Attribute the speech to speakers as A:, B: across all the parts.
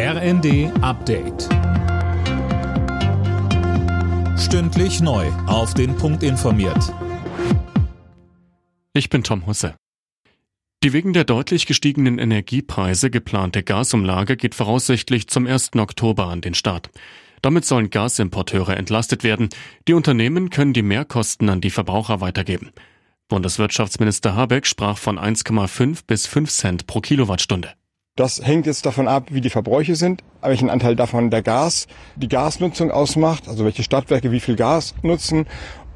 A: RND Update. Stündlich neu. Auf den Punkt informiert.
B: Ich bin Tom Husse. Die wegen der deutlich gestiegenen Energiepreise geplante Gasumlage geht voraussichtlich zum 1. Oktober an den Start. Damit sollen Gasimporteure entlastet werden. Die Unternehmen können die Mehrkosten an die Verbraucher weitergeben. Bundeswirtschaftsminister Habeck sprach von 1,5 bis 5 Cent pro Kilowattstunde.
C: Das hängt jetzt davon ab, wie die Verbräuche sind, welchen Anteil davon der Gas, die Gasnutzung ausmacht, also welche Stadtwerke wie viel Gas nutzen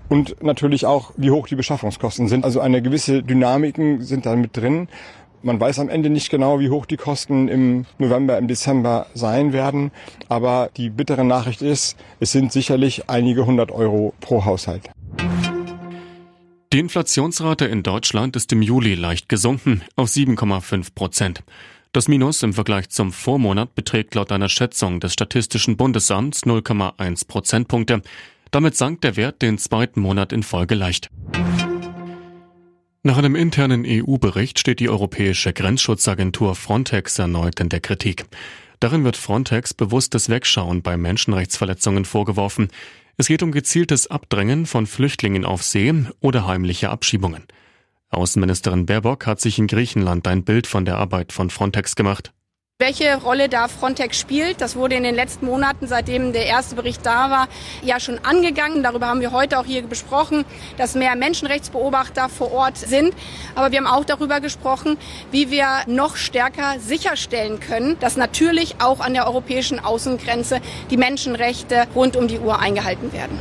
C: und natürlich auch, wie hoch die Beschaffungskosten sind. Also eine gewisse Dynamiken sind da mit drin. Man weiß am Ende nicht genau, wie hoch die Kosten im November, im Dezember sein werden. Aber die bittere Nachricht ist, es sind sicherlich einige hundert Euro pro Haushalt.
B: Die Inflationsrate in Deutschland ist im Juli leicht gesunken auf 7,5 Prozent. Das Minus im Vergleich zum Vormonat beträgt laut einer Schätzung des Statistischen Bundesamts 0,1 Prozentpunkte. Damit sank der Wert den zweiten Monat in Folge leicht. Nach einem internen EU-Bericht steht die Europäische Grenzschutzagentur Frontex erneut in der Kritik. Darin wird Frontex bewusstes Wegschauen bei Menschenrechtsverletzungen vorgeworfen. Es geht um gezieltes Abdrängen von Flüchtlingen auf See oder heimliche Abschiebungen. Außenministerin Baerbock hat sich in Griechenland ein Bild von der Arbeit von Frontex gemacht.
D: Welche Rolle da Frontex spielt, das wurde in den letzten Monaten, seitdem der erste Bericht da war, ja schon angegangen. Darüber haben wir heute auch hier besprochen, dass mehr Menschenrechtsbeobachter vor Ort sind. Aber wir haben auch darüber gesprochen, wie wir noch stärker sicherstellen können, dass natürlich auch an der europäischen Außengrenze die Menschenrechte rund um die Uhr eingehalten werden.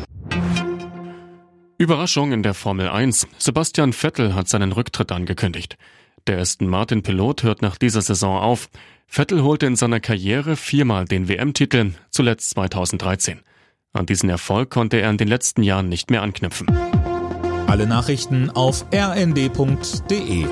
B: Überraschung in der Formel 1. Sebastian Vettel hat seinen Rücktritt angekündigt. Der Aston Martin Pilot hört nach dieser Saison auf. Vettel holte in seiner Karriere viermal den WM-Titel, zuletzt 2013. An diesen Erfolg konnte er in den letzten Jahren nicht mehr anknüpfen.
A: Alle Nachrichten auf rnd.de